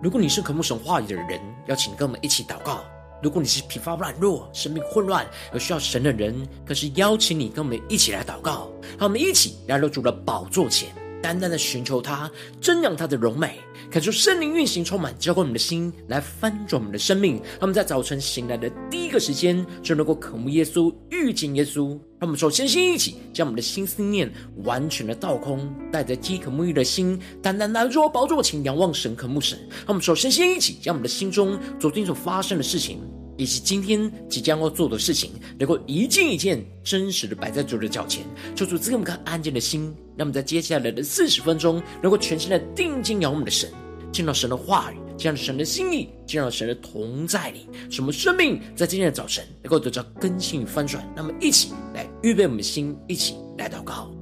如果你是渴慕神话语的人，邀请跟我们一起祷告；如果你是疲乏软弱、生命混乱而需要神的人，更是邀请你跟我们一起来祷告。让我们一起来到主的宝座前，单单的寻求他，瞻仰他的荣美，感受圣灵运行充满，浇灌我们的心，来翻转我们的生命。他们在早晨醒来的第一个时间，就能够渴慕耶稣、遇见耶稣。他们首先先一起将我们的心思念完全的倒空，带着饥渴沐浴的心，单单来若宝座前仰望神、渴慕神。他们首先先一起将我们的心中昨天所发生的事情，以及今天即将要做的事情，能够一件一件真实的摆在主的脚前，求主赐给我们个安静的心。那么在接下来的四十分钟，能够全心的定睛仰望我们的神，见到神的话语。见到神的心意，见到神的同在里，使我们生命在今天的早晨能够得到更新与翻转。那么，一起来预备我们的心，一起来祷告。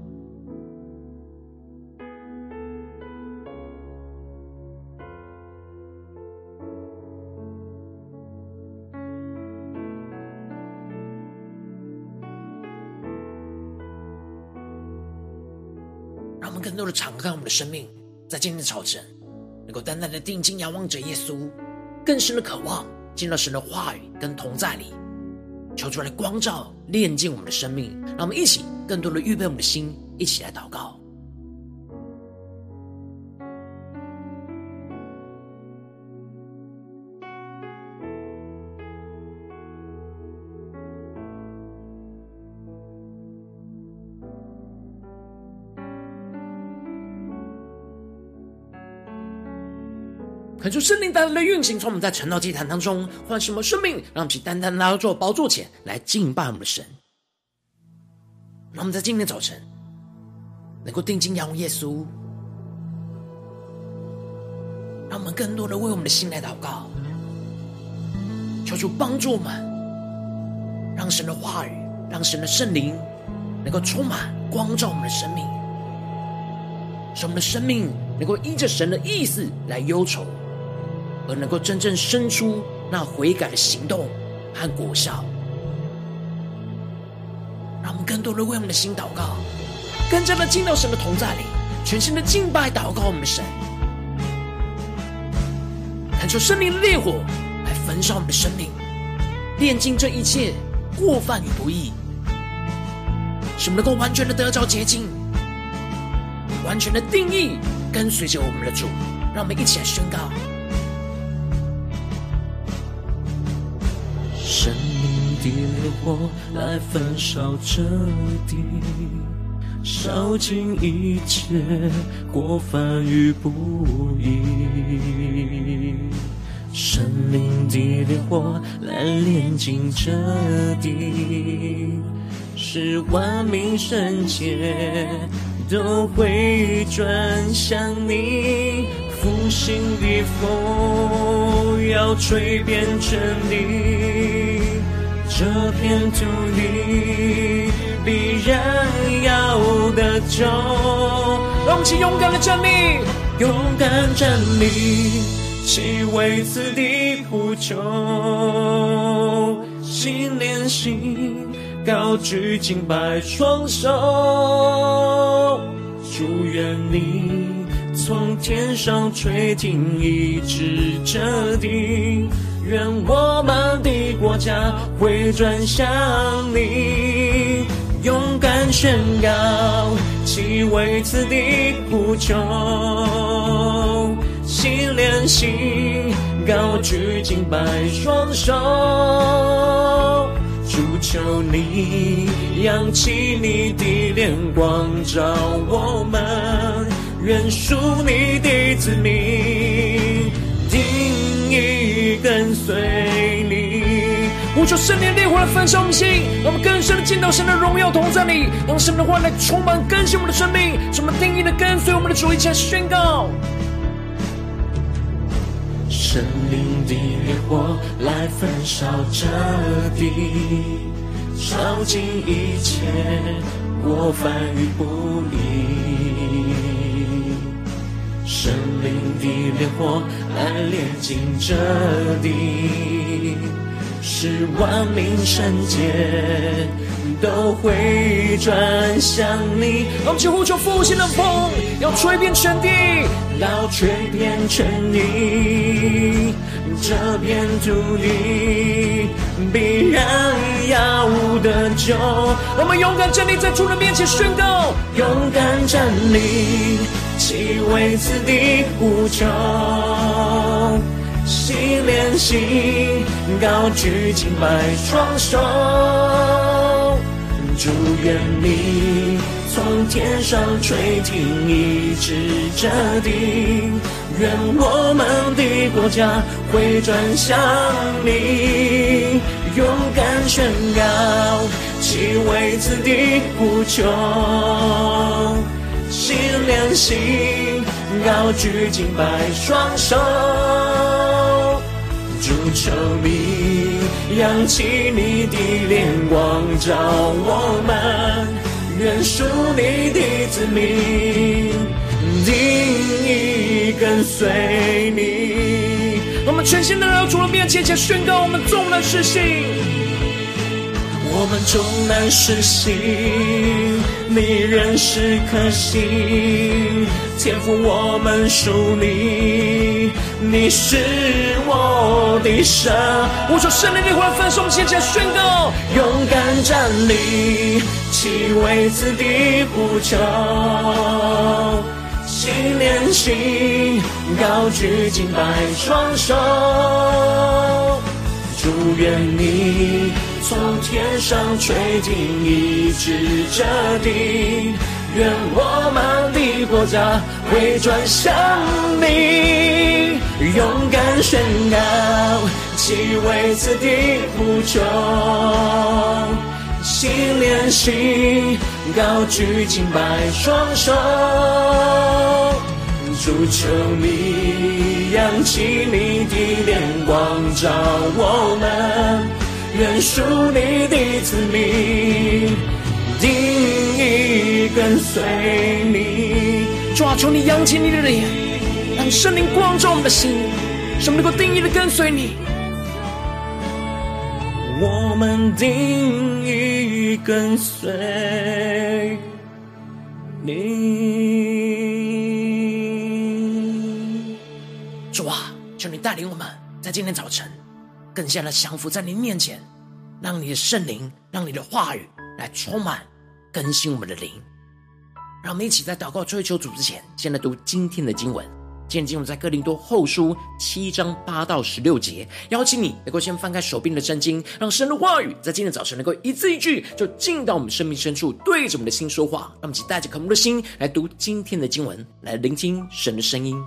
们更多的敞开我们的生命，在今天的早晨。能够单单的定睛仰望着耶稣，更深的渴望进到神的话语跟同在里，求出来光照炼净我们的生命，让我们一起更多的预备我们的心，一起来祷告。恳求圣灵带来的运行，从我们在晨祷祭坛当中唤醒我们生命，让我们去单单来到宝座前来敬拜我们的神。让我们在今天早晨能够定睛仰望耶稣，让我们更多的为我们的心来祷告，求主帮助我们，让神的话语，让神的圣灵能够充满光照我们的生命，使我们的生命能够依着神的意思来忧愁。而能够真正生出那悔改的行动和果效，让我们更多的为我们的心祷告，更加的进到神的同在里，全新的敬拜祷告我们的神，恳求圣灵的烈火来焚烧我们的生命，炼净这一切过犯与不义，使我们能够完全的得着洁净，完全的定义跟随着我们的主，让我们一起来宣告。的烈火来焚烧彻底，烧尽一切过犯与不义。生命的烈火来炼净这地，使万民圣洁都会转向你。复兴的风要吹遍全地，这片土地必然要得救。让我们一起勇敢的站立，勇敢站立，齐为此地呼求，心连心，高举敬拜双手，祝愿你。从天上垂听，一直这地，愿我家回转向你，勇敢宣告，其为此地呼求，心连心，高举敬拜双手，主求你扬起你的脸光照我们。愿属你的子民，定意跟随你。呼求圣灵烈火来焚烧我们心，让我们更深的见到神的荣耀同在里，让神的话来充满更新我们的生命，使我们定意的跟随我们的主，一起来宣告。圣灵的烈火来焚烧这地，烧尽一切过犯与不义。生灵的烈火来炼净这地，使万民圣洁都会转向你。我们就呼求复兴的风，要吹遍全地，要吹遍全地。这片土地必然要得救。我们勇敢站立在主人面前宣告，勇敢站立，齐为此地呼求。心连心，高举敬拜双手，祝愿你从天上垂听，一直这地。愿我们的国家回转向你，勇敢宣告，齐为此地呼求，心连心，高举敬拜双手，主求你扬起你的脸光照我们，愿属你的子民，定义。跟随你，我们全心的来到主的面前，且宣告我们众难失信，我们众难失信，你仍是可信，天赋我们属你，你是我的神。我说圣灵的话，分送前前宣告，勇敢站立，齐为此地呼求。心连心，高举敬拜双手，祝愿你从天上垂听，一直这地，愿我们的国家回转向你，勇敢宣告，齐为此地呼求。心连心，高举敬拜双手，主求你扬起你的脸光照我们，愿属你的子民，定义跟随你。主啊，求你扬起你的脸，让圣灵光照我们的心，使我们能够定义的跟随你。我们定义跟随你，带领我们在今天早晨更加的降服在你面前，让你的圣灵，让你的话语来充满更新我们的灵。让我们一起在祷告追求主之前，先来读今天的经文。今天经文在哥林多后书七章八到十六节，邀请你能够先翻开手边的圣经，让神的话语在今天早晨能够一字一句就进到我们生命深处，对着我们的心说话。让我们一起带着渴慕的心来读今天的经文，来聆听神的声音。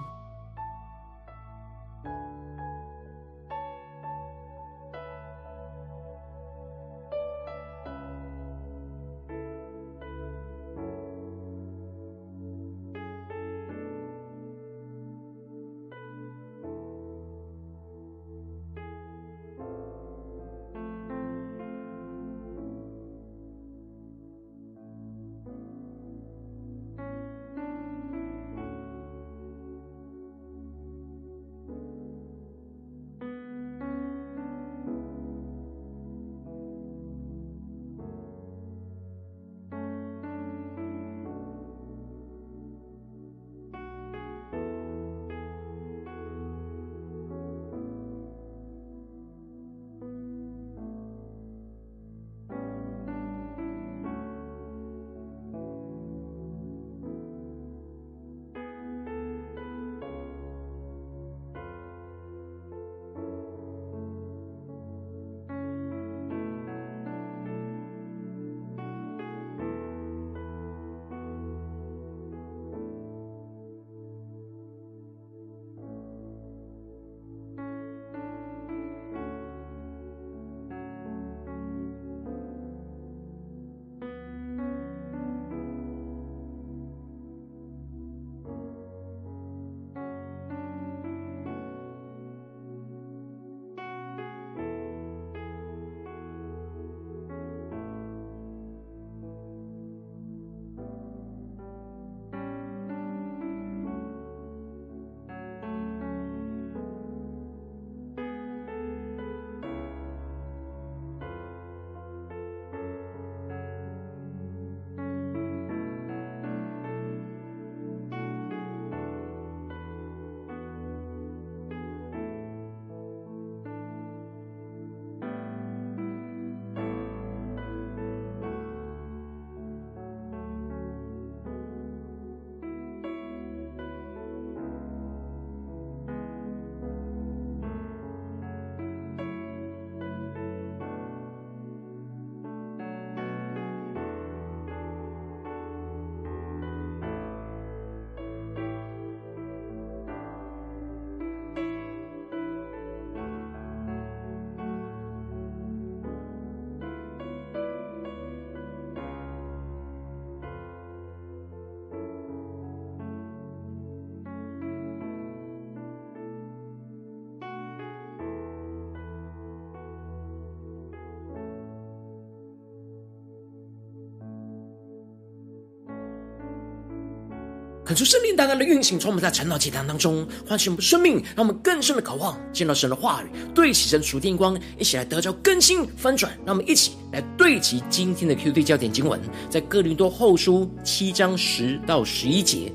恳求圣灵大大的运行，从我们在晨祷祭坛当中唤醒我们生命，让我们更深的渴望见到神的话语，对齐神属天光，一起来得着更新翻转。让我们一起来对齐今天的 QD 焦点经文，在哥林多后书七章十到十一节。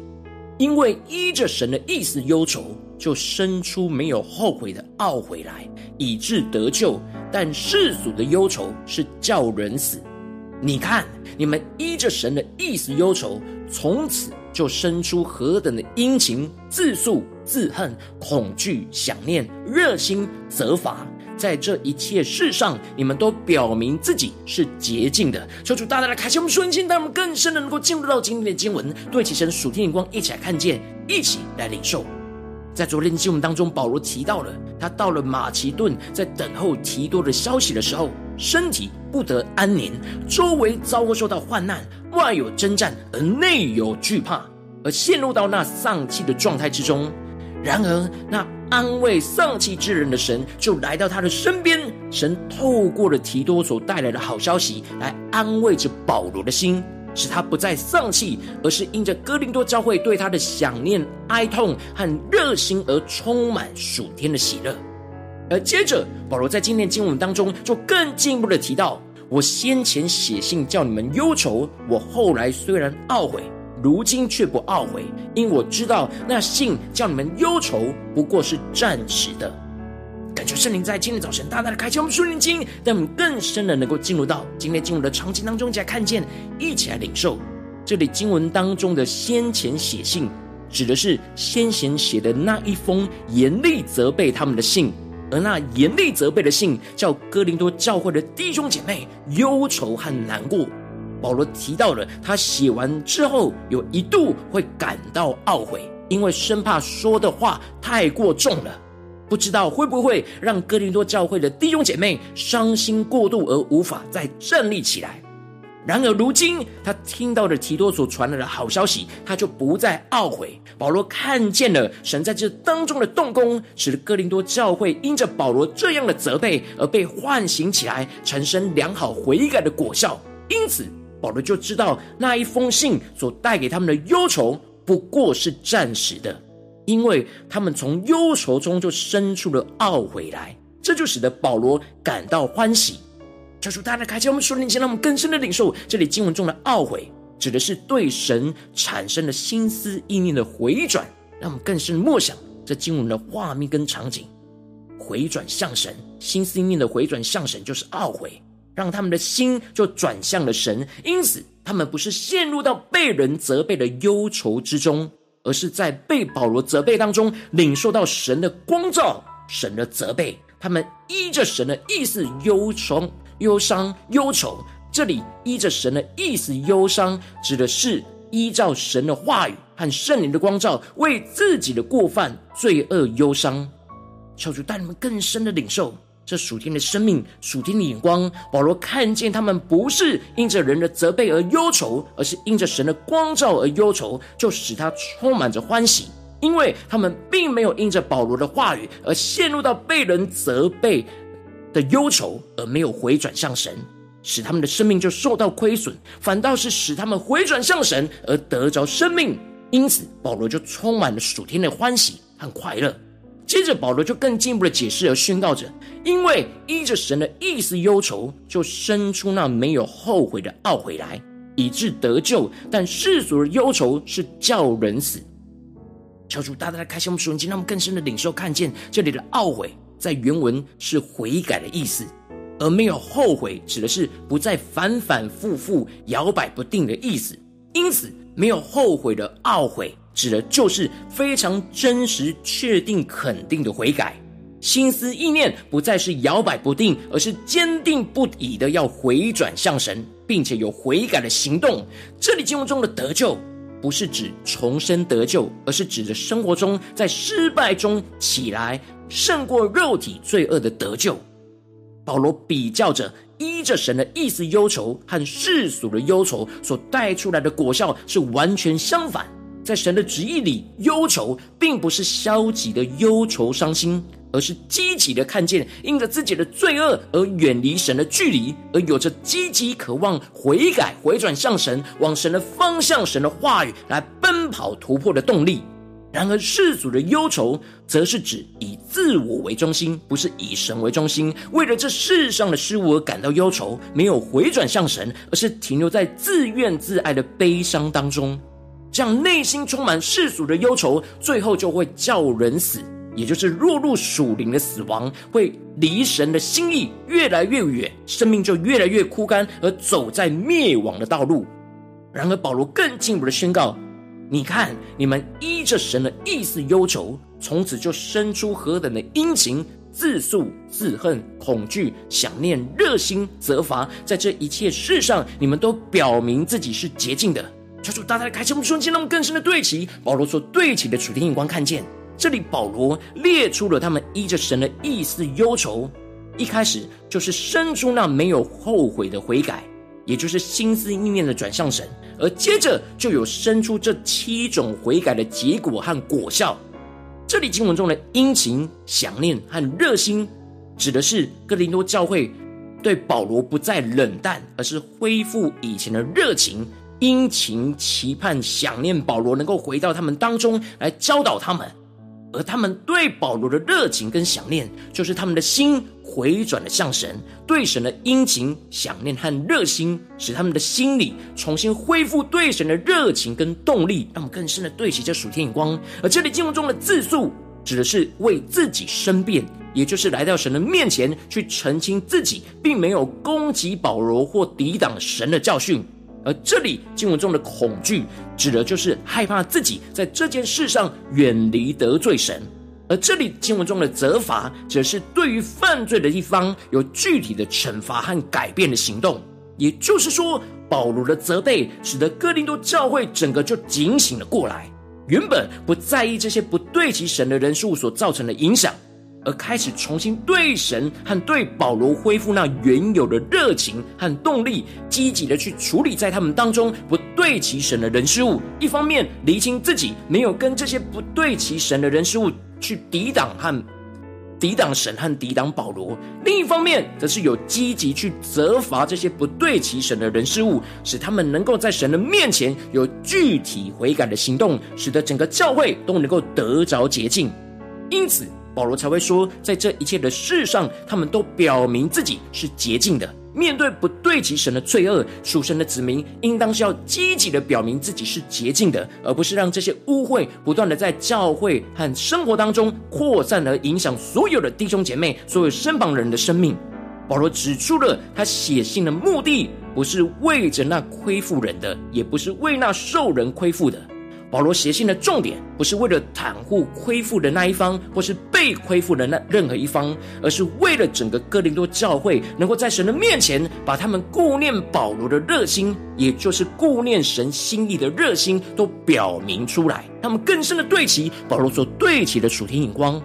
因为依着神的意思忧愁，就生出没有后悔的懊悔来，以致得救；但世俗的忧愁是叫人死。你看，你们依着神的意思忧愁，从此。就生出何等的殷勤、自诉、自恨、恐惧、想念、热心、责罚，在这一切事上，你们都表明自己是洁净的。求主大大的开启我们属灵心，让我们更深的能够进入到今天的经文，对齐神属天眼光，一起来看见，一起来领受。在昨天的经文当中，保罗提到了他到了马其顿，在等候提多的消息的时候，身体不得安宁，周围遭受到患难，外有征战，而内有惧怕，而陷入到那丧气的状态之中。然而，那安慰丧气之人的神就来到他的身边，神透过了提多所带来的好消息，来安慰着保罗的心。使他不再丧气，而是因着哥林多教会对他的想念、哀痛和热心而充满属天的喜乐。而接着，保罗在今天经文当中就更进一步的提到：我先前写信叫你们忧愁，我后来虽然懊悔，如今却不懊悔，因我知道那信叫你们忧愁，不过是暂时的。感谢圣灵在今天早晨大大的开启我们属灵经，让我们更深的能够进入到今天经文的场景当中，一起来看见，一起来领受。这里经文当中的先前写信，指的是先前写的那一封严厉责备他们的信，而那严厉责备的信，叫哥林多教会的弟兄姐妹忧愁和难过。保罗提到了他写完之后，有一度会感到懊悔，因为生怕说的话太过重了。不知道会不会让哥林多教会的弟兄姐妹伤心过度而无法再站立起来。然而如今他听到了提多所传来的好消息，他就不再懊悔。保罗看见了神在这当中的动工，使得哥林多教会因着保罗这样的责备而被唤醒起来，产生良好悔改的果效。因此保罗就知道那一封信所带给他们的忧愁不过是暂时的。因为他们从忧愁中就生出了懊悔来，这就使得保罗感到欢喜。求主大家开启我们属灵心，让我们更深的领受这里经文中的懊悔，指的是对神产生了心思意念的回转。让我们更深默想这经文的画面跟场景，回转向神，心思意念的回转向神就是懊悔，让他们的心就转向了神。因此，他们不是陷入到被人责备的忧愁之中。而是在被保罗责备当中，领受到神的光照、神的责备。他们依着神的意思忧愁、忧伤、忧愁。这里依着神的意思忧伤，指的是依照神的话语和圣灵的光照，为自己的过犯、罪恶忧伤。求主带你们更深的领受。这属天的生命，属天的眼光，保罗看见他们不是因着人的责备而忧愁，而是因着神的光照而忧愁，就使他充满着欢喜，因为他们并没有因着保罗的话语而陷入到被人责备的忧愁，而没有回转向神，使他们的生命就受到亏损，反倒是使他们回转向神而得着生命。因此，保罗就充满了属天的欢喜和快乐。接着，保罗就更进一步的解释和宣告着：因为依着神的意思忧愁，就生出那没有后悔的懊悔来，以致得救；但世俗的忧愁是叫人死。求主大大的开启我们属灵，让我们更深的领受看见这里的懊悔，在原文是悔改的意思，而没有后悔指的是不再反反复复摇摆不定的意思。因此，没有后悔的懊悔。指的就是非常真实、确定、肯定的悔改，心思意念不再是摇摆不定，而是坚定不移的要回转向神，并且有悔改的行动。这里经文中的得救，不是指重生得救，而是指着生活中在失败中起来，胜过肉体罪恶的得救。保罗比较着依着神的意思忧愁和世俗的忧愁所带出来的果效是完全相反。在神的旨意里，忧愁并不是消极的忧愁伤心，而是积极的看见因着自己的罪恶而远离神的距离，而有着积极渴望悔改、回转向神、往神的方向、神的话语来奔跑突破的动力。然而世俗的忧愁，则是指以自我为中心，不是以神为中心，为了这世上的事物而感到忧愁，没有回转向神，而是停留在自怨自艾的悲伤当中。这样内心充满世俗的忧愁，最后就会叫人死，也就是落入属灵的死亡，会离神的心意越来越远，生命就越来越枯干，而走在灭亡的道路。然而保罗更进一步的宣告。你看，你们依着神的意思忧愁，从此就生出何等的殷勤、自诉、自恨、恐惧、想念、热心、责罚，在这一切事上，你们都表明自己是洁净的。求主大大的开启我们瞬间，那么更深的对齐保罗说对齐的属天眼光，看见这里保罗列出了他们依着神的意思忧愁，一开始就是生出那没有后悔的悔改。也就是心思意念的转向神，而接着就有生出这七种悔改的结果和果效。这里经文中的殷勤、想念和热心，指的是哥林多教会对保罗不再冷淡，而是恢复以前的热情、殷勤、期盼、想念保罗能够回到他们当中来教导他们。而他们对保罗的热情跟想念，就是他们的心回转了向神，对神的殷勤、想念和热心，使他们的心里重新恢复对神的热情跟动力，让我们更深的对齐这属天眼光。而这里经文中的自诉，指的是为自己申辩，也就是来到神的面前去澄清自己，并没有攻击保罗或抵挡神的教训。而这里经文中的恐惧，指的就是害怕自己在这件事上远离得罪神；而这里经文中的责罚，则是对于犯罪的一方有具体的惩罚和改变的行动。也就是说，保罗的责备，使得哥林多教会整个就警醒了过来，原本不在意这些不对其神的人数所造成的影响。而开始重新对神和对保罗恢复那原有的热情和动力，积极的去处理在他们当中不对齐神的人事物。一方面厘清自己没有跟这些不对齐神的人事物去抵挡和抵挡神和抵挡保罗；另一方面，则是有积极去责罚这些不对齐神的人事物，使他们能够在神的面前有具体悔改的行动，使得整个教会都能够得着洁净。因此。保罗才会说，在这一切的事上，他们都表明自己是洁净的。面对不对齐神的罪恶，属神的子民应当是要积极的表明自己是洁净的，而不是让这些污秽不断的在教会和生活当中扩散，而影响所有的弟兄姐妹、所有身旁人的生命。保罗指出了他写信的目的，不是为着那亏负人的，也不是为那受人亏负的。保罗写信的重点不是为了袒护恢复的那一方，或是被恢复的那任何一方，而是为了整个哥林多教会能够在神的面前，把他们顾念保罗的热心，也就是顾念神心意的热心，都表明出来。他们更深的对齐保罗所对齐的属天眼光。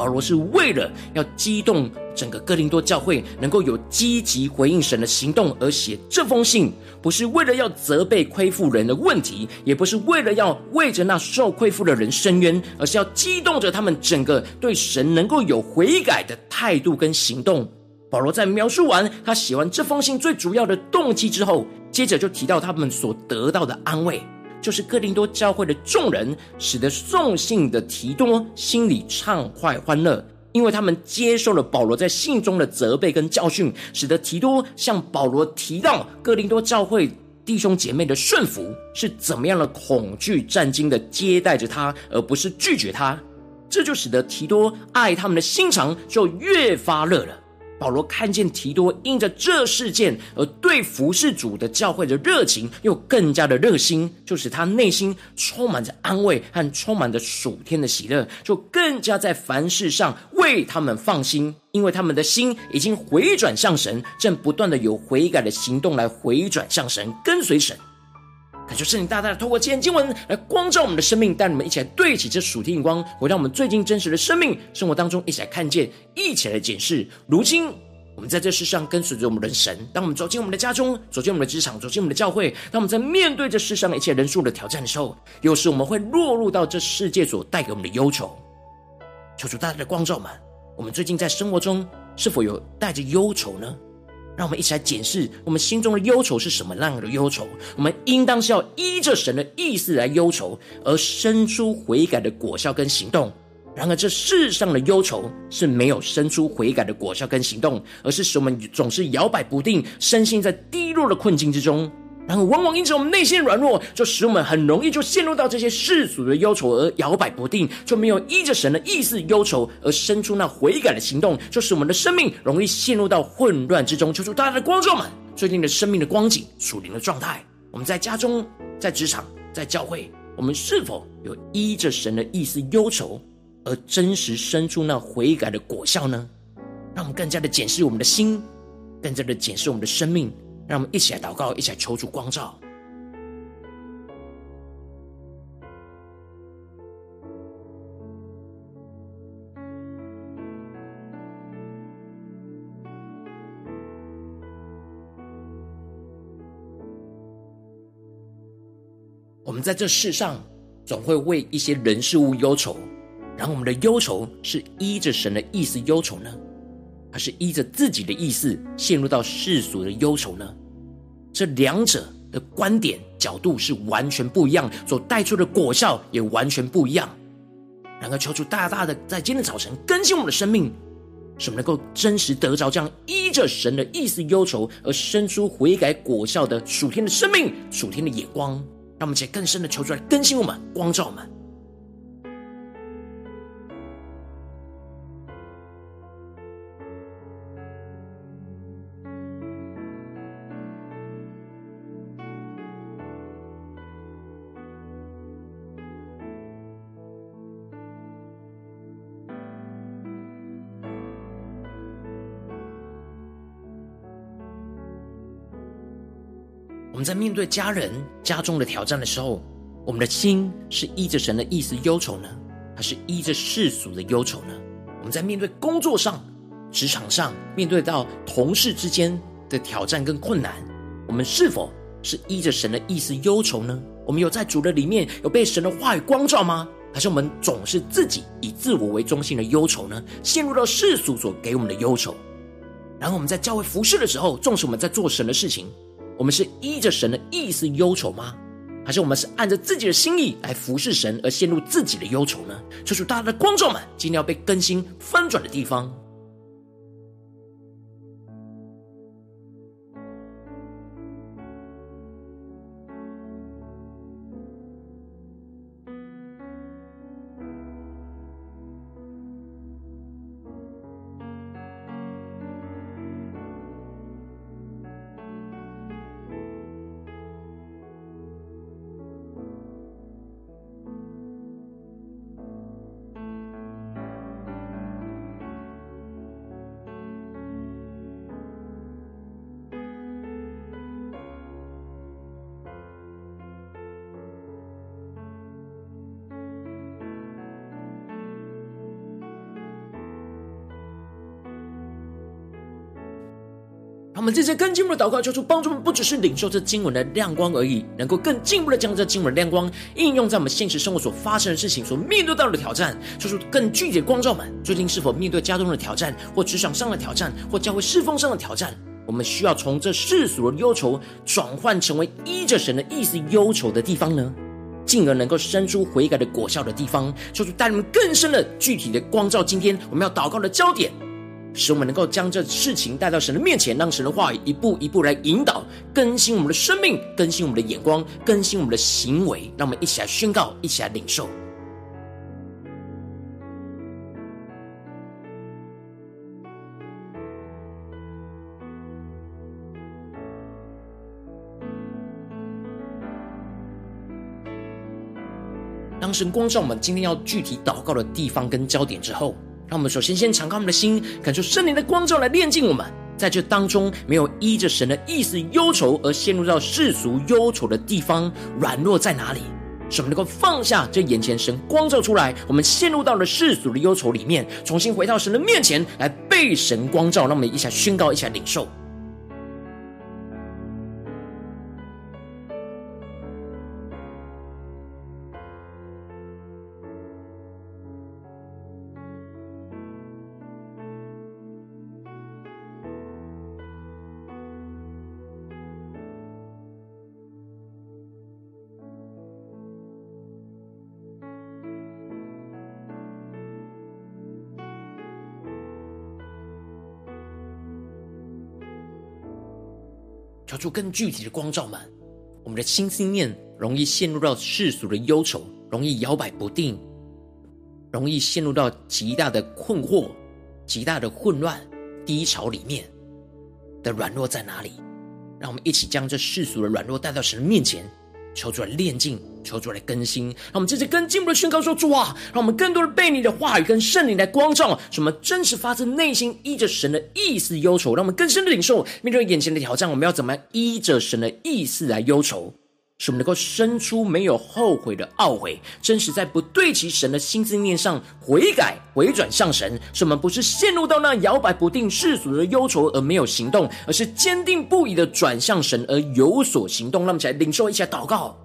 保罗是为了要激动整个哥林多教会能够有积极回应神的行动而写这封信，不是为了要责备亏负人的问题，也不是为了要为着那受亏负的人伸冤，而是要激动着他们整个对神能够有悔改的态度跟行动。保罗在描述完他写完这封信最主要的动机之后，接着就提到他们所得到的安慰。就是哥林多教会的众人，使得送信的提多心里畅快欢乐，因为他们接受了保罗在信中的责备跟教训，使得提多向保罗提到哥林多教会弟兄姐妹的顺服是怎么样的恐惧战兢的接待着他，而不是拒绝他，这就使得提多爱他们的心肠就越发热了。保罗看见提多因着这事件而对服侍主的教会的热情又更加的热心，就使他内心充满着安慰和充满着属天的喜乐，就更加在凡事上为他们放心，因为他们的心已经回转向神，正不断的有悔改的行动来回转向神，跟随神。感谢圣灵大大的透过今天经文来光照我们的生命，带你们一起来对齐这属天眼光，回到我们最近真实的生命生活当中，一起来看见，一起来检视。如今我们在这世上跟随着我们的神，当我们走进我们的家中，走进我们的职场，走进我们的教会，当我们在面对这世上一切人数的挑战的时候，有时我们会落入到这世界所带给我们的忧愁。求主大大的光照们，我们最近在生活中是否有带着忧愁呢？让我们一起来检视我们心中的忧愁是什么样的忧愁。我们应当是要依着神的意思来忧愁，而生出悔改的果效跟行动。然而，这世上的忧愁是没有生出悔改的果效跟行动，而是使我们总是摇摆不定，身心在低落的困境之中。然后，往往因此我们内心软弱，就使我们很容易就陷入到这些世俗的忧愁而摇摆不定，就没有依着神的意思忧愁而生。出那悔改的行动，就使我们的生。命容易陷入到混乱之中。求主大家的光照们，最近的生。命的光景、属灵的状态，我们在家中、在职场、在教会，我们是否有依着神的意思忧愁？而真实生。出那悔改的果效呢？让我们更加的检视我们的心，更加的检视我们的生。命。让我们一起来祷告，一起来求主光照。我们在这世上，总会为一些人事物忧愁。然后我们的忧愁是依着神的意思忧愁呢，还是依着自己的意思陷入到世俗的忧愁呢？这两者的观点角度是完全不一样，所带出的果效也完全不一样。然而，求主大大的在今天早晨更新我们的生命，使我们能够真实得着这样依着神的意思忧愁而生出悔改果效的属天的生命、属天的眼光。让我们且更深的求主来更新我们、光照我们。我们在面对家人、家中的挑战的时候，我们的心是依着神的意思忧愁呢，还是依着世俗的忧愁呢？我们在面对工作上、职场上，面对到同事之间的挑战跟困难，我们是否是依着神的意思忧愁呢？我们有在主的里面有被神的话语光照吗？还是我们总是自己以自我为中心的忧愁呢？陷入到世俗所给我们的忧愁。然后我们在教会服侍的时候，纵使我们在做神的事情。我们是依着神的意思忧愁吗？还是我们是按着自己的心意来服侍神而陷入自己的忧愁呢？求主大家的观众们，今天要被更新翻转的地方。些更进一步的祷告，求主帮助我们，不只是领受这经文的亮光而已，能够更进一步的将这经文的亮光应用在我们现实生活所发生的事情、所面对到的挑战。求出更具体的光照们，最近是否面对家中的挑战，或职场上的挑战，或教会侍奉上的挑战？我们需要从这世俗的忧愁转换成为依着神的意思忧愁的地方呢？进而能够生出悔改的果效的地方。求主带你们更深的、具体的光照。今天我们要祷告的焦点。使我们能够将这事情带到神的面前，让神的话语一步一步来引导、更新我们的生命，更新我们的眼光，更新我们的行为。让我们一起来宣告，一起来领受。当神光照我们今天要具体祷告的地方跟焦点之后，让我们首先先敞开我们的心，感受圣灵的光照来炼净我们。在这当中，没有依着神的意思忧愁而陷入到世俗忧愁的地方，软弱在哪里？使我们能够放下这眼前神光照出来，我们陷入到了世俗的忧愁里面，重新回到神的面前来被神光照。让我们一下宣告，一下领受。就更具体的光照们，我们的心心念容易陷入到世俗的忧愁，容易摇摆不定，容易陷入到极大的困惑、极大的混乱、低潮里面的软弱在哪里？让我们一起将这世俗的软弱带到神的面前。求主来炼净，求主来更新，让我们接着更进一步的宣告说：主啊，让我们更多的被你的话语跟圣灵来光照，什么真实发自内心依着神的意思忧愁，让我们更深的领受面对眼前的挑战，我们要怎么样依着神的意思来忧愁？使我们能够生出没有后悔的懊悔，真实在不对其神的心思念上悔改回转向神。使我们不是陷入到那摇摆不定世俗的忧愁而没有行动，而是坚定不移的转向神而有所行动。让我们起来领受一下祷告。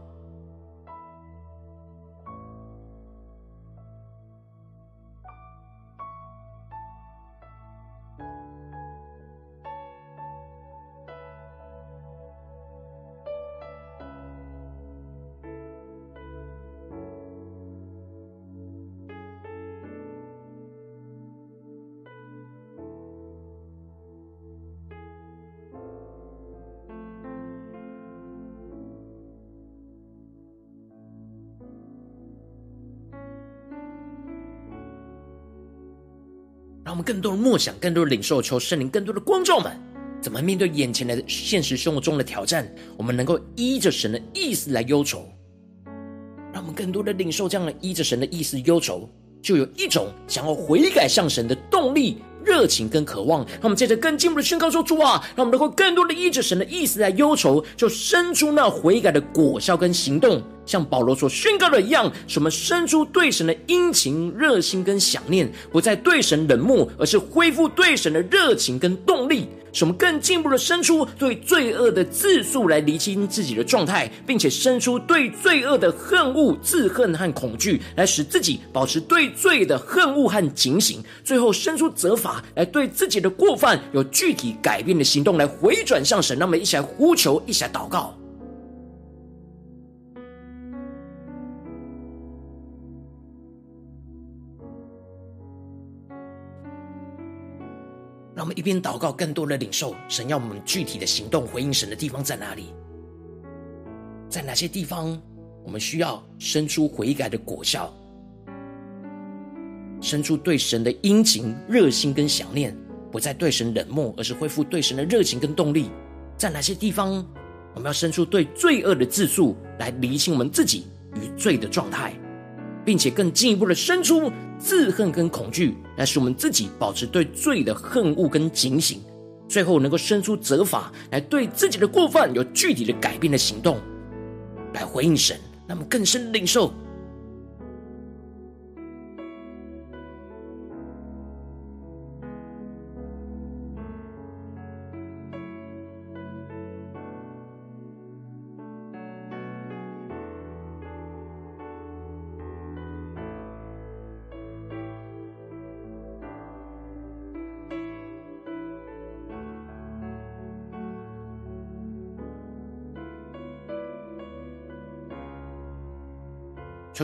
更多的默想，更多的领受，求圣灵更多的光照们，怎么面对眼前的现实生活中的挑战，我们能够依着神的意思来忧愁。让我们更多的领受这样的依着神的意思忧愁，就有一种想要悔改向神的动力、热情跟渴望。让我们接着更进步的宣告说：主啊，让我们能够更多的依着神的意思来忧愁，就生出那悔改的果效跟行动。像保罗所宣告的一样，使我们生出对神的殷勤、热心跟想念，不再对神冷漠，而是恢复对神的热情跟动力。使我们更进一步的生出对罪恶的自诉，来厘清自己的状态，并且生出对罪恶的恨恶、自恨和恐惧，来使自己保持对罪的恨恶和警醒。最后生出责罚，来对自己的过犯有具体改变的行动，来回转向神。让我们一起来呼求，一起来祷告。一边祷告，更多的领受神要我们具体的行动回应神的地方在哪里？在哪些地方我们需要生出悔改的果效，生出对神的殷勤、热心跟想念，不再对神冷漠，而是恢复对神的热情跟动力？在哪些地方我们要生出对罪恶的自诉，来理清我们自己与罪的状态？并且更进一步的生出自恨跟恐惧，来使我们自己保持对罪的恨恶跟警醒，最后能够生出责罚，来对自己的过犯有具体的改变的行动，来回应神，那么更深领受。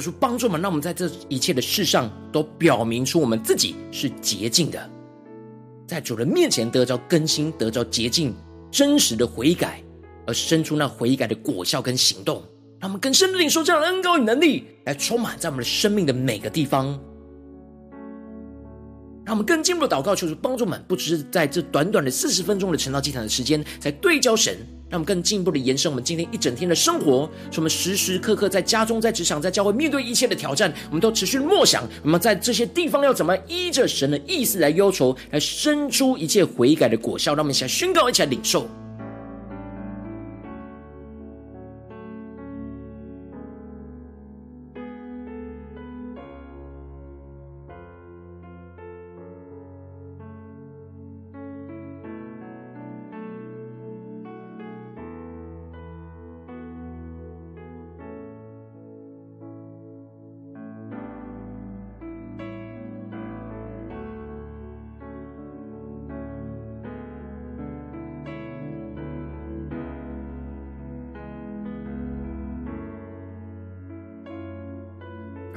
求主帮助们，让我们在这一切的事上都表明出我们自己是洁净的，在主人面前得着更新，得着洁净，真实的悔改，而生出那悔改的果效跟行动，让我们更深的领受这样的恩膏与能力，来充满在我们的生命的每个地方。让我们更进一步的祷告，求主帮助们，不只是在这短短的四十分钟的晨祷祭坛的时间，在对焦神。让我们更进一步的延伸我们今天一整天的生活，使我们时时刻刻在家中、在职场、在教会面对一切的挑战，我们都持续默想，我们在这些地方要怎么依着神的意思来忧愁，来生出一切悔改的果效。让我们一起来宣告，一起来领受。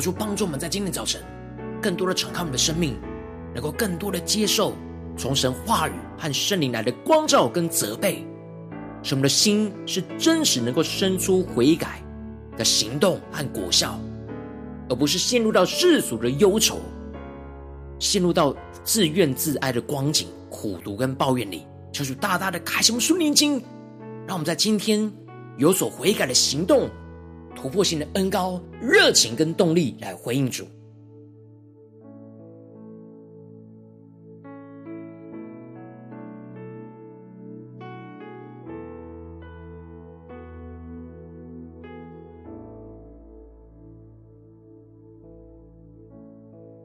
求主帮助我们在今天早晨，更多的敞开我们的生命，能够更多的接受从神话语和圣灵来的光照跟责备，使我们的心是真实能够生出悔改的行动和果效，而不是陷入到世俗的忧愁，陷入到自怨自艾的光景、苦读跟抱怨里。求主大大的开启我们属灵经，让我们在今天有所悔改的行动。突破性的恩高、热情跟动力来回应主。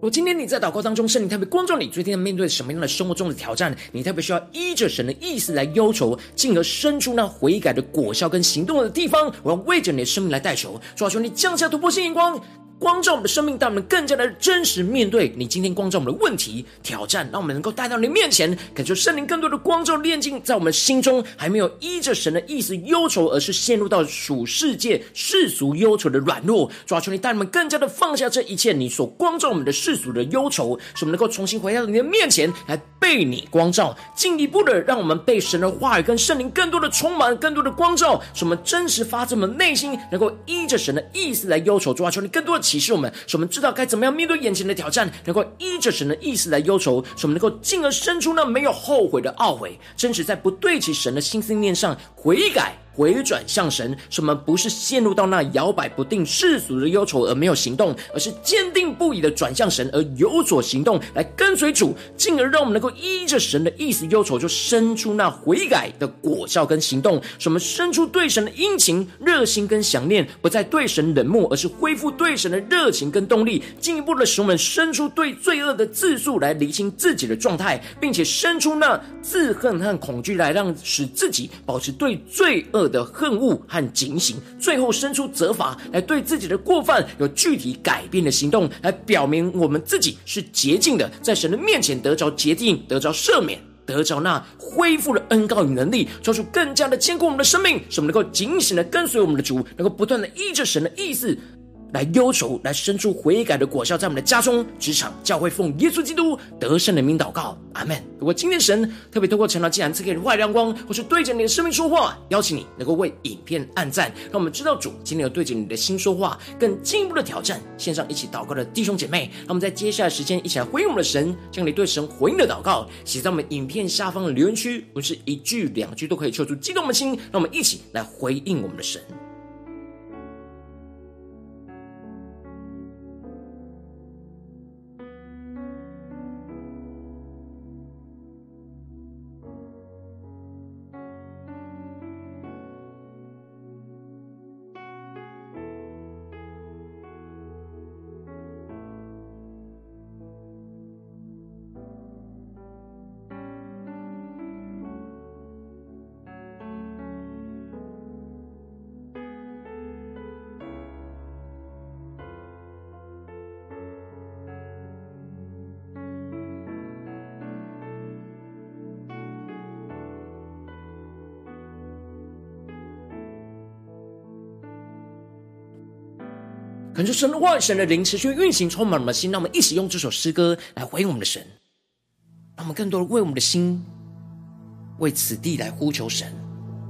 我今天你在祷告当中，圣灵特别光照你，最近面对什么样的生活中的挑战？你特别需要依着神的意思来忧愁，进而生出那悔改的果效跟行动的地方。我要为着你的生命来代求，主啊，求你降下突破性眼光。光照我们的生命，让我们更加的真实面对你今天光照我们的问题挑战，让我们能够带到你面前，感受圣灵更多的光照炼净，在我们心中还没有依着神的意思忧愁，而是陷入到属世界世俗忧愁的软弱。主啊，求你带我们更加的放下这一切，你所光照我们的世俗的忧愁，使我们能够重新回到你的面前来被你光照，进一步的让我们被神的话语跟圣灵更多的充满，更多的光照，使我们真实发自我们内心能够依着神的意思来忧愁。主啊，求你更多的。启示我们，使我们知道该怎么样面对眼前的挑战，能够依着神的意思来忧愁，使我们能够进而生出那没有后悔的懊悔，真实在不对齐神的心思念上悔改。回转向神，使我们不是陷入到那摇摆不定世俗的忧愁而没有行动，而是坚定不移的转向神而有所行动，来跟随主，进而让我们能够依着神的意思忧愁，就生出那悔改的果效跟行动，使我们生出对神的殷勤、热心跟想念，不再对神冷漠，而是恢复对神的热情跟动力，进一步的使我们生出对罪恶的自诉，来厘清自己的状态，并且生出那自恨和恐惧，来让使自己保持对罪恶的恨恶和警醒，最后伸出责罚，来对自己的过犯有具体改变的行动，来表明我们自己是洁净的，在神的面前得着洁净，得着赦免，得着那恢复的恩膏与能力，做出更加的坚固我们的生命，使我们能够警醒的跟随我们的主，能够不断的依着神的意思。来忧愁，来生出悔改的果效，在我们的家中、职场、教会，奉耶稣基督得胜的名祷告，阿门。如果今天神特别透过晨祷祭坛赐给你坏亮光，或是对着你的生命说话，邀请你能够为影片按赞，让我们知道主今天有对着你的心说话，更进一步的挑战。线上一起祷告的弟兄姐妹，让我们在接下来时间一起来回应我们的神，将你对神回应的祷告写在我们影片下方的留言区，不是一句两句都可以抽出激动的心，让我们一起来回应我们的神。神的话、神的灵持续运行，充满我们的心。让我们一起用这首诗歌来回应我们的神，让我们更多的为我们的心、为此地来呼求神，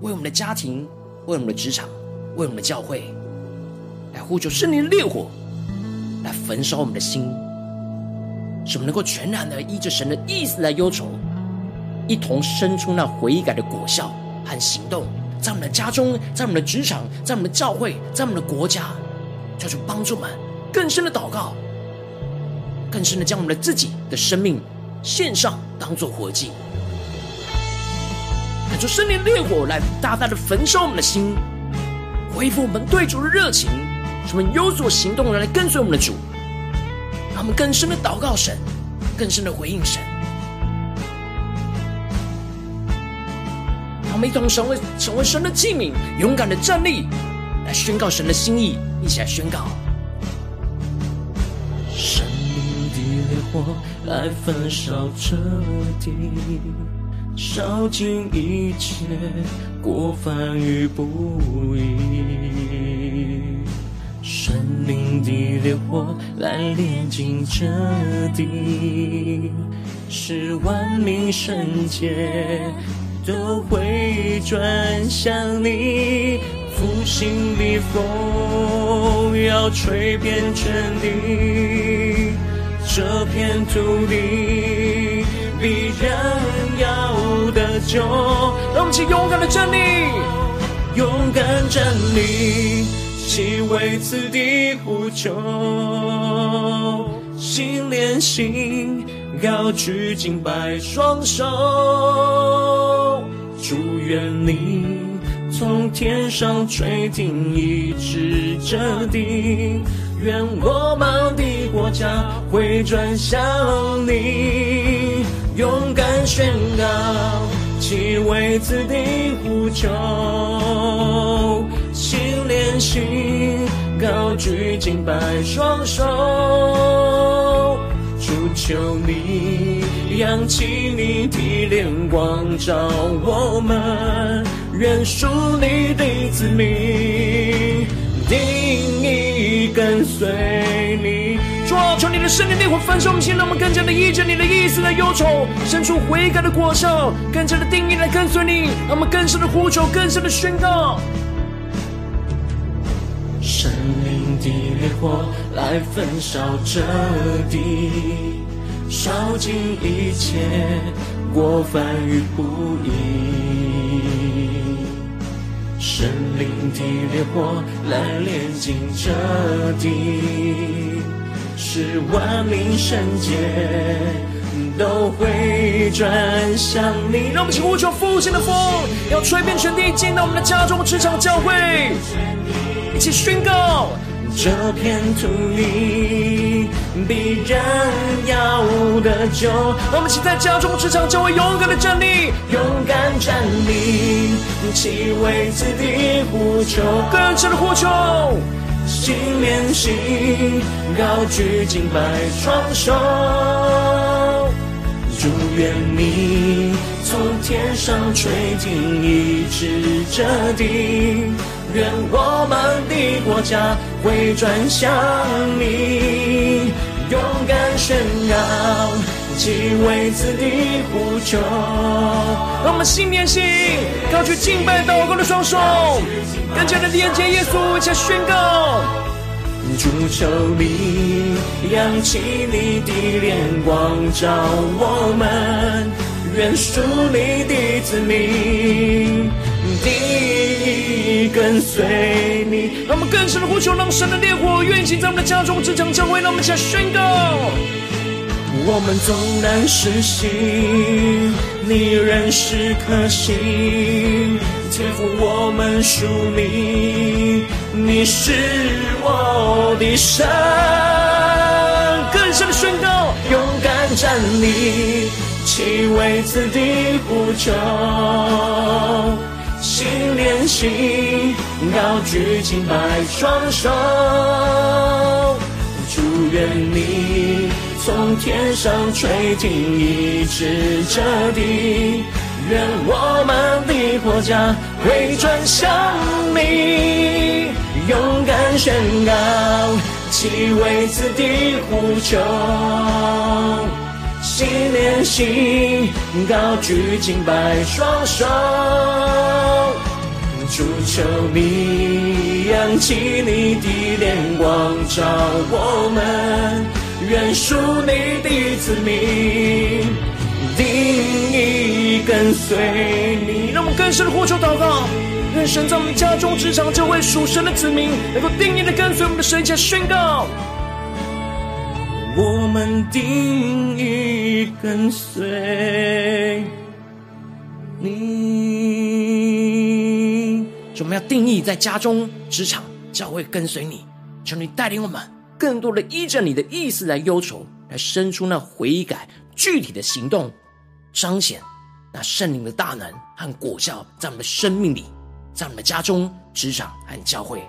为我们的家庭、为我们的职场、为我们的教会来呼求圣灵的烈火，来焚烧我们的心，使我们能够全然的依着神的意思来忧愁，一同生出那悔改的果效和行动，在我们的家中，在我们的职场，在我们的教会，在我们的国家。求主帮助们更深的祷告，更深的将我们的自己的生命献上，当做活祭，让出圣灵烈火来大大的焚烧我们的心，恢复我们对主的热情，使我们有所行动来跟随我们的主，让我们更深的祷告神，更深的回应神。让我们一同成为成为神的器皿，勇敢的站立，来宣告神的心意，一起来宣告。生命的烈火来焚烧这地，烧尽一切过犯与不义。生命的烈火来炼净这地，使万民圣洁都会转向你。复兴的风要吹遍全地，这片土地必然要得救。让我们一起勇敢的站立，勇敢站立，齐为此地呼求，心连心，高举敬拜双手，祝愿你。从天上垂听，一直这地，愿我们的国家回转向你，勇敢宣告，齐为此地呼求，心连心，高举敬拜双手，主求你，扬起你的脸光照我们。愿属你的子民定意跟随你。主啊，求你的圣灵烈火焚烧我们心，让我们更加的依着你的意思来忧愁，生出悔改的果效，更加的定义来跟随你。让我们更深的呼求，更深的宣告。生命的烈火来焚烧这地，烧尽一切过犯与不义。生灵的烈火来炼尽这地，是万民圣洁都会转向你。让我们一起呼求复兴的风，要吹遍全地，进到我们的家中、职场、教会，一起宣告。这片土地必然要得救。我们请在家中、职场、教会勇敢的站立，勇敢站立，齐为此地呼求，更深的呼求，心连心，高举敬拜双手，祝愿你从天上垂听，医治这地。愿我们的国家回转向你，勇敢宣告，齐为此地呼求。让我们心连心，高举敬拜祷告的双手，更加的连接耶稣，一起宣告。主求你，扬起你的脸光照我们，愿属你的子民。地跟随你，让我们更深的呼求，让神的烈火运行在我们的家中、职场、教会，让我们起来宣告。我们纵然失信，你仍是可信，天父我们属你，你是我的神。更深的宣告，勇敢站立，齐为此地呼求。心连心，高举敬拜双手，祝愿你从天上垂听，医治这地，愿我们的国家回转向你，勇敢宣告，齐为此地呼求。心连心，高举敬拜双手，主求你扬起你的脸光照我们，愿属你的子民定义跟随你。让我们更深的呼求祷告，愿神在我们家中、职场、这位属神的子民，能够定义的跟随我们的神，一起宣告。我们定义跟随你，我们要定义在家中、职场、教会跟随你，求你带领我们更多的依着你的意思来忧愁，来生出那悔改具体的行动，彰显那圣灵的大能和果效，在我们的生命里，在我们的家中、职场和教会。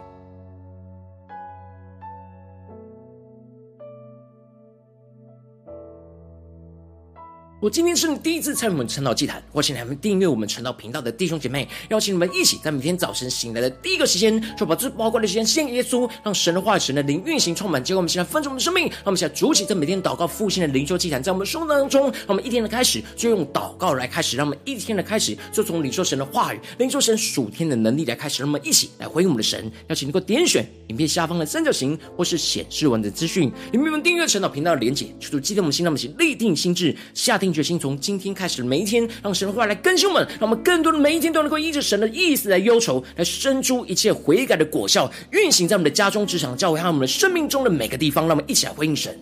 我今天是你第一次参与我们晨祷祭坛，或请你们订阅我们晨祷频道的弟兄姐妹，邀请你们一起在每天早晨醒来的第一个时间，就把这宝贵的时间献给耶稣，让神的话语、神的灵运行充满。结果我们现在分盛我们的生命，让我们现在主起在每天祷告复兴的灵修祭坛，在我们生活当中，让我们一天的开始就用祷告来开始，让我们一天的开始就从领受神的话语、领受神属天的能力来开始，让我们一起来回应我们的神。邀请你能够点选影片下方的三角形，或是显示文字资讯，里面有订阅晨祷频道的连结，求主激动我们心，让我们一起立定心志，下定决心，从今天。开始每一天，让神话来更新我们，让我们更多的每一天都能够依着神的意思来忧愁，来生出一切悔改的果效，运行在我们的家中、职场、教会和我们的生命中的每个地方。让我们一起来回应神。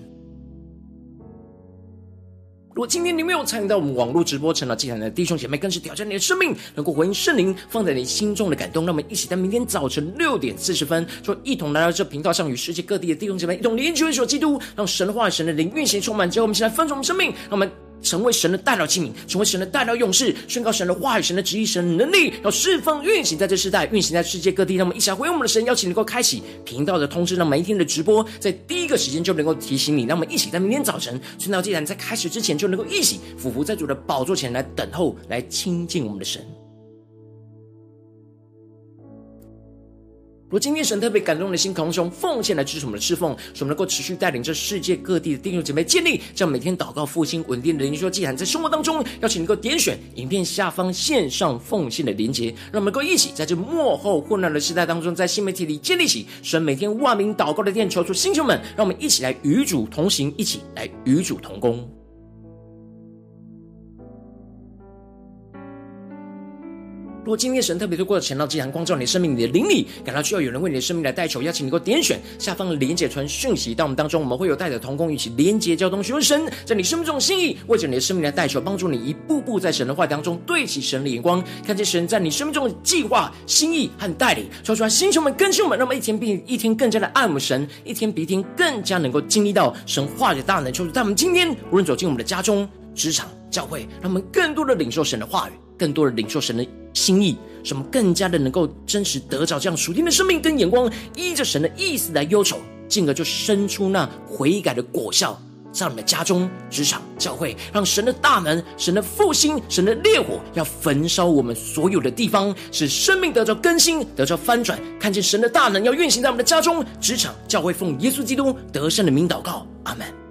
如果今天你没有参与到我们网络直播晨祷祭坛的弟兄姐妹，更是挑战你的生命，能够回应圣灵放在你心中的感动。让我们一起在明天早晨六点四十分，就一同来到这频道上，与世界各地的弟兄姐妹一同连接、为所基督，让神话、神的灵运行充满。之后，我们一起来分盛我们生命，让我们。成为神的代表器皿，成为神的代表勇士，宣告神的话语、神的旨意、神的能力，要释放运行在这世代，运行在世界各地。那么一起来回应我们的神，邀请能够开启频道的通知，让每一天的直播在第一个时间就能够提醒你。那我们一起在明天早晨，晨祷祭坛在开始之前，就能够一起俯伏在主的宝座前来等候，来亲近我们的神。如今天神特别感动的心，渴望用奉献来支持我们的侍奉，使我们能够持续带领这世界各地的弟兄姐妹建立这样每天祷告复兴稳定的灵修祭坛，在生活当中，邀请能够点选影片下方线上奉献的连结，让我们能够一起在这幕后混乱的时代当中，在新媒体里建立起神每天万名祷告的殿，求出星球们，让我们一起来与主同行，一起来与主同工。如果今天神特别透过晨祷祭坛光照你的生命，你的灵里感到需要有人为你的生命来代求，邀请你给我点选下方的连结传讯息到我们当中，我们会有带着同工一起连结交通，询问神在你生命中的心意，为着你的生命来代求，帮助你一步步在神的话当中对齐神的眼光，看见神在你生命中的计划、心意和带领，说出来，星球们、更新我们，让我们一天比一天更加的爱我们神，一天比一天更加能够经历到神话的大能。求主在我们今天无论走进我们的家中、职场、教会，让我们更多的领受神的话语，更多的领受神的。心意，使我们更加的能够真实得着这样属天的生命跟眼光，依着神的意思来忧愁，进而就生出那悔改的果效，在我们的家中、职场、教会，让神的大能、神的复兴、神的烈火要焚烧我们所有的地方，使生命得着更新、得着翻转，看见神的大能要运行在我们的家中、职场、教会，奉耶稣基督得胜的名祷告，阿门。